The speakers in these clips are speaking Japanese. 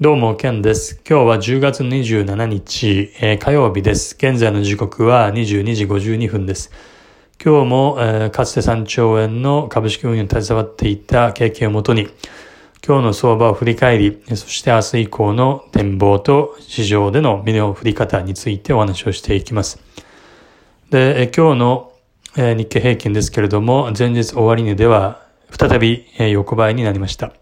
どうも、ケンです。今日は10月27日、えー、火曜日です。現在の時刻は22時52分です。今日も、えー、かつて3兆円の株式運用に携わっていた経験をもとに、今日の相場を振り返り、そして明日以降の展望と市場での見の振り方についてお話をしていきます。で、え今日の、えー、日経平均ですけれども、前日終値では再び、えー、横ばいになりました。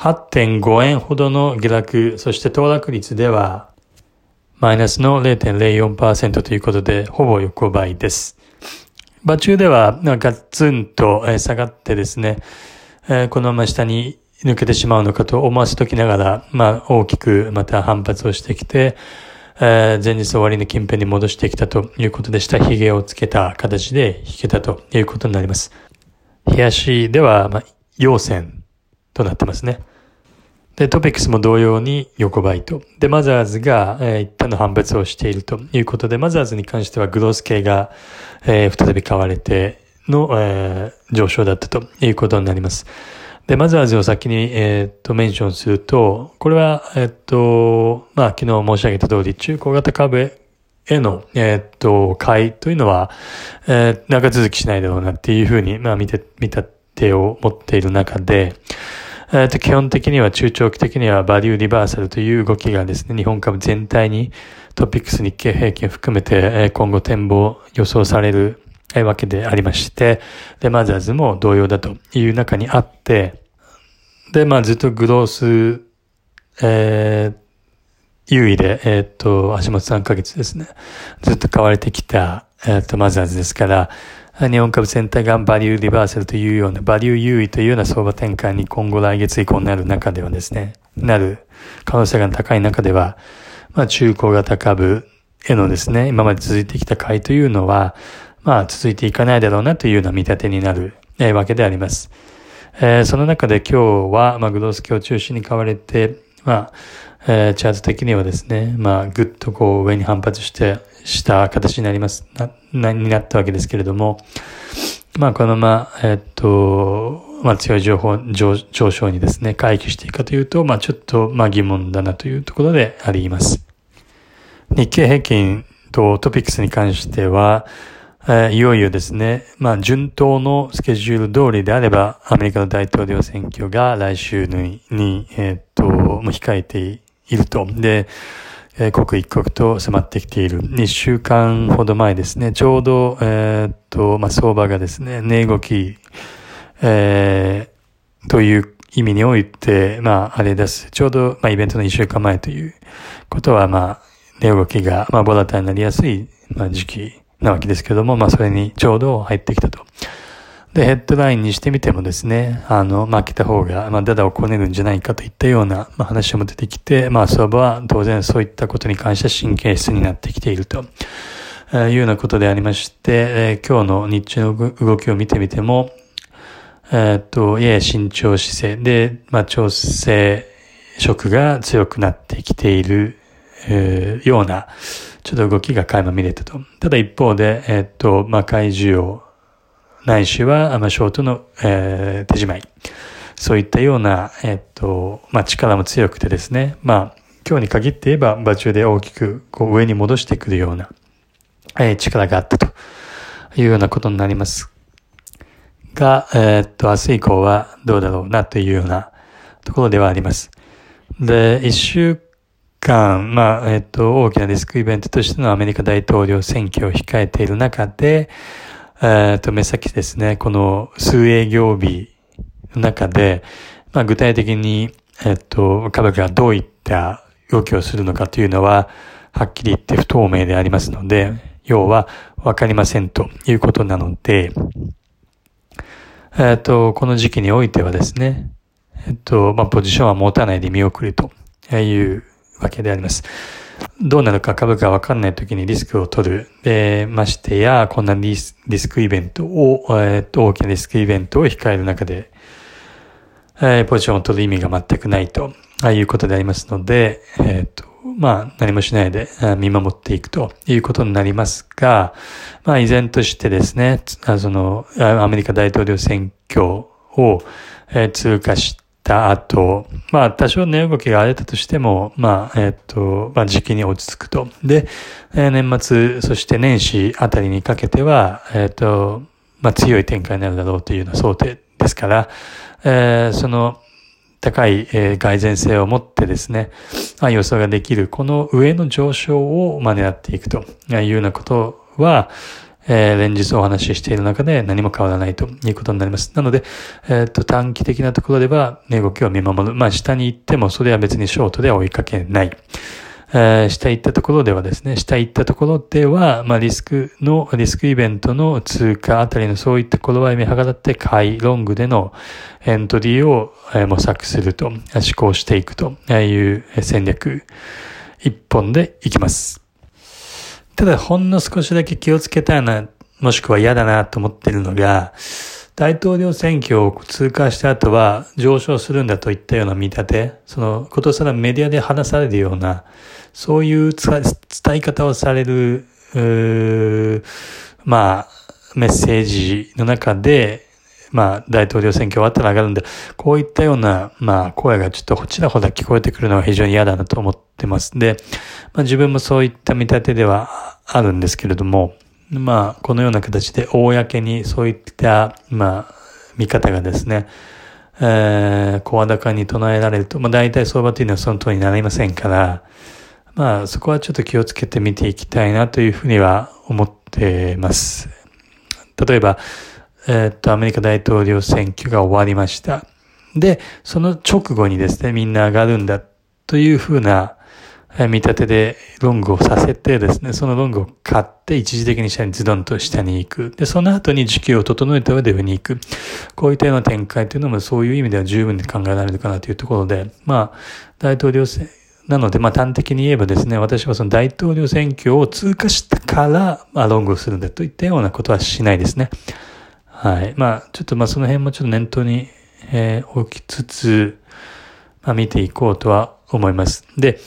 8.5円ほどの下落、そして騰落率では、マイナスの0.04%ということで、ほぼ横ばいです。場中では、ガッツンと下がってですね、このまま下に抜けてしまうのかと思わせときながら、まあ、大きくまた反発をしてきて、前日終わりの近辺に戻してきたということで、下髭をつけた形で引けたということになります。冷やしでは、まあ、陽線となってますね。で、トピックスも同様に横ばいと。で、マザーズが、えー、一旦の反発をしているということで、マザーズに関してはグロース系が、えー、再び買われての、えー、上昇だったということになります。で、マザーズを先に、えっ、と、メンションすると、これは、えっ、と、まあ、昨日申し上げた通り、中小型株への、えっ、と、買いというのは、え、長続きしないだろうなっていうふうに、まあ、見て、見た手を持っている中で、えっ、と、基本的には中長期的にはバリューリバーサルという動きがですね、日本株全体にトピックス日経平均含めて、今後展望予想されるわけでありまして、で、マザーズも同様だという中にあって、で、まあずっとグロース、えー、優位で、えっ、と、足元3ヶ月ですね。ずっと買われてきた、えっ、と、マザーズですから、日本株全体がバリューリバーサルというような、バリュー優位というような相場転換に今後来月以降になる中ではですね、なる可能性が高い中では、まあ中古型株へのですね、今まで続いてきた買いというのは、まあ続いていかないだろうなというような見立てになる、わけであります。えー、その中で今日は、まあグロース期を中心に買われて、まあ、えー、チャート的にはですね、まあぐっとこう上に反発して、した形になります、な、な、になったわけですけれども、まあこのまま、えっと、まあ強い情報、上上昇にですね、回帰していくかというと、まあちょっと、まあ疑問だなというところであります。日経平均とトピックスに関しては、えー、いよいよですね、まあ順当のスケジュール通りであれば、アメリカの大統領選挙が来週に、にえっと、もう控えていると。で、え刻一刻と迫ってきている。2週間ほど前ですね、ちょうど、えー、っと、まあ、相場がですね、値動き、えー、という意味において、まあ、あれです。ちょうど、まあ、イベントの1週間前ということは、まあ、値動きが、まあ、ボラタイになりやすい、まあ、時期なわけですけども、まあ、それにちょうど入ってきたと。で、ヘッドラインにしてみてもですね、あの、負けた方が、まあ、ダダをこねるんじゃないかといったような、まあ、話も出てきて、まあ、相場は当然そういったことに関して神経質になってきていると。いうようなことでありまして、えー、今日の日中の動きを見てみても、えー、っと、やや慎重姿勢で、まあ、調整色が強くなってきている、えー、ような、ちょっと動きが垣間見れたと。ただ一方で、えー、っと、まあ、買い需要、ないしは、まあ、ショートの、えー、手仕舞い。そういったような、えっと、まあ、力も強くてですね、まあ、今日に限って言えば、場中で大きく、こう、上に戻してくるような、えー、力があったというようなことになります。が、えー、っと、明日以降はどうだろうなというようなところではあります。で、一週間、まあ、えっと、大きなディスクイベントとしてのアメリカ大統領選挙を控えている中で、えっ、と、目先ですね、この数営業日の中で、まあ、具体的に、えっ、と、株がどういった動きをするのかというのは、はっきり言って不透明でありますので、要はわかりませんということなので、えっ、と、この時期においてはですね、えっ、と、まあ、ポジションは持たないで見送るというわけであります。どうなるか株価わかんない時にリスクを取る。で、ましてや、こんなリスクイベントを、えっ、と、大きなリスクイベントを控える中で、えー、ポジションを取る意味が全くないと、ああいうことでありますので、えっ、と、まあ、何もしないで見守っていくということになりますが、まあ、依然としてですね、その、アメリカ大統領選挙を、え、通過したした後、まあ多少値動きが荒れたとしても、まあ、えっ、と、まあ時期に落ち着くと。で、え、年末、そして年始あたりにかけては、えっ、と、まあ強い展開になるだろうというような想定ですから、えー、その、高い、えー、蓋然性を持ってですね、あ、予想ができる、この上の上昇を、まあ、狙っていくというようなことは、えー、連日お話ししている中で何も変わらないということになります。なので、えっ、と、短期的なところでは、値動きを見守る。まあ、下に行っても、それは別にショートでは追いかけない。えー、下行ったところではですね、下行ったところでは、まあ、リスクの、リスクイベントの通過あたりのそういった頃合い見計らって買い、ロングでのエントリーをえ模索すると、思考していくという戦略、一本でいきます。ただ、ほんの少しだけ気をつけたいな、もしくは嫌だなと思ってるのが、大統領選挙を通過した後は上昇するんだといったような見立て、そのことさらメディアで話されるような、そういう伝え方をされる、まあ、メッセージの中で、まあ、大統領選挙終わったら上がるんで、こういったような、まあ、声がちょっとちらほら聞こえてくるのは非常に嫌だなと思ってます。で、まあ自分もそういった見立てではあるんですけれども、まあ、このような形で公にそういった、まあ、見方がですね、えー、声高に唱えられると、まあ大体相場というのはその通りになりませんから、まあそこはちょっと気をつけて見ていきたいなというふうには思ってます。例えば、えー、っと、アメリカ大統領選挙が終わりました。で、その直後にですね、みんな上がるんだというふうな、見立てでロングをさせてですね、そのロングを買って一時的に下にズドンと下に行く。で、その後に時給を整えた上で上に行く。こういったような展開というのもそういう意味では十分に考えられるかなというところで、まあ、大統領選、なので、まあ端的に言えばですね、私はその大統領選挙を通過したから、まあロングをするんだといったようなことはしないですね。はい。まあ、ちょっとまあその辺もちょっと念頭に、えー、置きつつ、まあ見ていこうとは思います。で、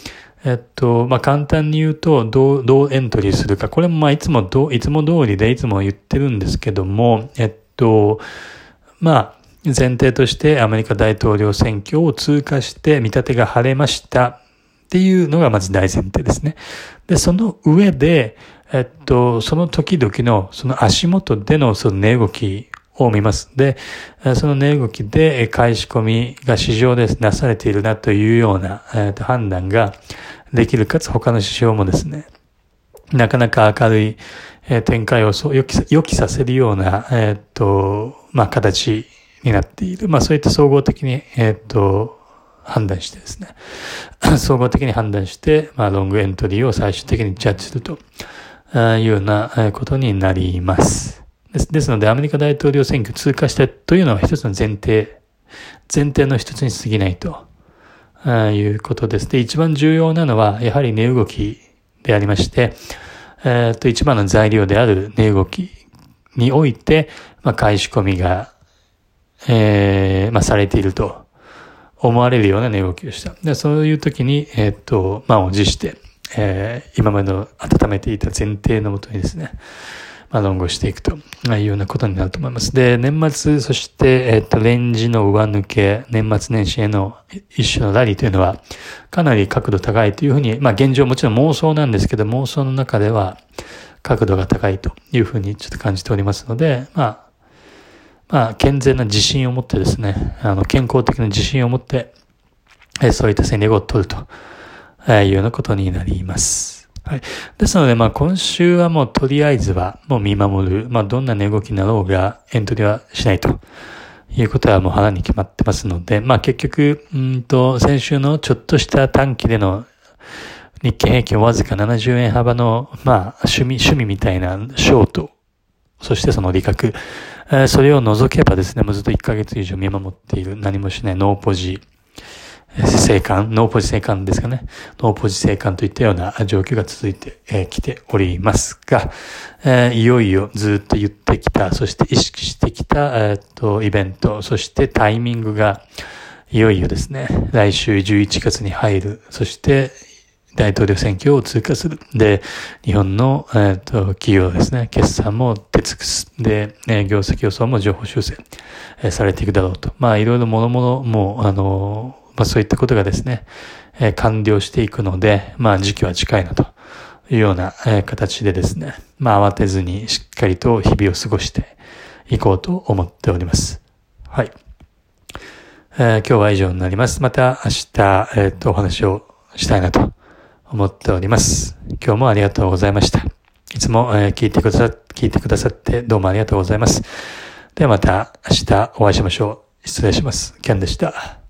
えっと、まあ、簡単に言うと、どう、どうエントリーするか。これもま、いつもど、いつも通りでいつも言ってるんですけども、えっと、まあ、前提としてアメリカ大統領選挙を通過して見立てが晴れましたっていうのがまず大前提ですね。で、その上で、えっと、その時々のその足元でのその値動きを見ます。で、その値動きで買い仕込みが市場でなされているなというような、えー、と判断ができる、かつ他の指標もですね、なかなか明るい、え、展開を予期予期させるような、えっ、と、まあ、形になっている。まあ、そういった総合的に、えっ、と、判断してですね、総合的に判断して、まあ、ロングエントリーを最終的にジャッジするというようなことになります。です。ですので、アメリカ大統領選挙通過したというのは一つの前提、前提の一つに過ぎないということです。で、一番重要なのは、やはり値動きでありまして、えっ、と、一番の材料である値動きにおいて、まあ、買い仕込みが、えー、まあ、されていると思われるような値動きをした。で、そういう時に、えっ、と、満を持して、えー、今までの温めていた前提のもとにですね、まあ、論語していくというようなことになると思います。で、年末、そして、えっ、と、レンジの上抜け、年末年始への一種のラリーというのは、かなり角度高いというふうに、まあ、現状もちろん妄想なんですけど、妄想の中では、角度が高いというふうにちょっと感じておりますので、まあ、まあ、健全な自信を持ってですね、あの、健康的な自信を持って、えそういった戦略を取るというようなことになります。はい。ですので、まあ今週はもうとりあえずはもう見守る。まあどんな値動きになろうがエントリーはしないということはもう腹に決まってますので、まあ結局、うんと、先週のちょっとした短期での日経平均わずか70円幅の、まあ趣味、趣味みたいなショート、そしてその利確、えー、それを除けばですね、もうずっと1ヶ月以上見守っている何もしないノーポジ、生還、ノーポジ生還ですかね。ノーポジ生還といったような状況が続いてき、ておりますが、いよいよずっと言ってきた、そして意識してきた、えー、とイベント、そしてタイミングがいよいよですね、来週11月に入る、そして大統領選挙を通過する。で、日本の、えーと、企業ですね、決算も出尽くす。で、業績予想も情報修正、されていくだろうと。まあ、いろいろ諸々もう、あの、まあ、そういったことがですね、え完了していくので、まあ、時期は近いなというような、え形でですね、まあ、慌てずにしっかりと日々を過ごしていこうと思っております。はい。えー、今日は以上になります。また明日、えっ、と、お話をしたいなと思っております。今日もありがとうございました。いつも、え、聞いてくださ、聞いてくださってどうもありがとうございます。ではまた明日お会いしましょう。失礼します。キャンでした。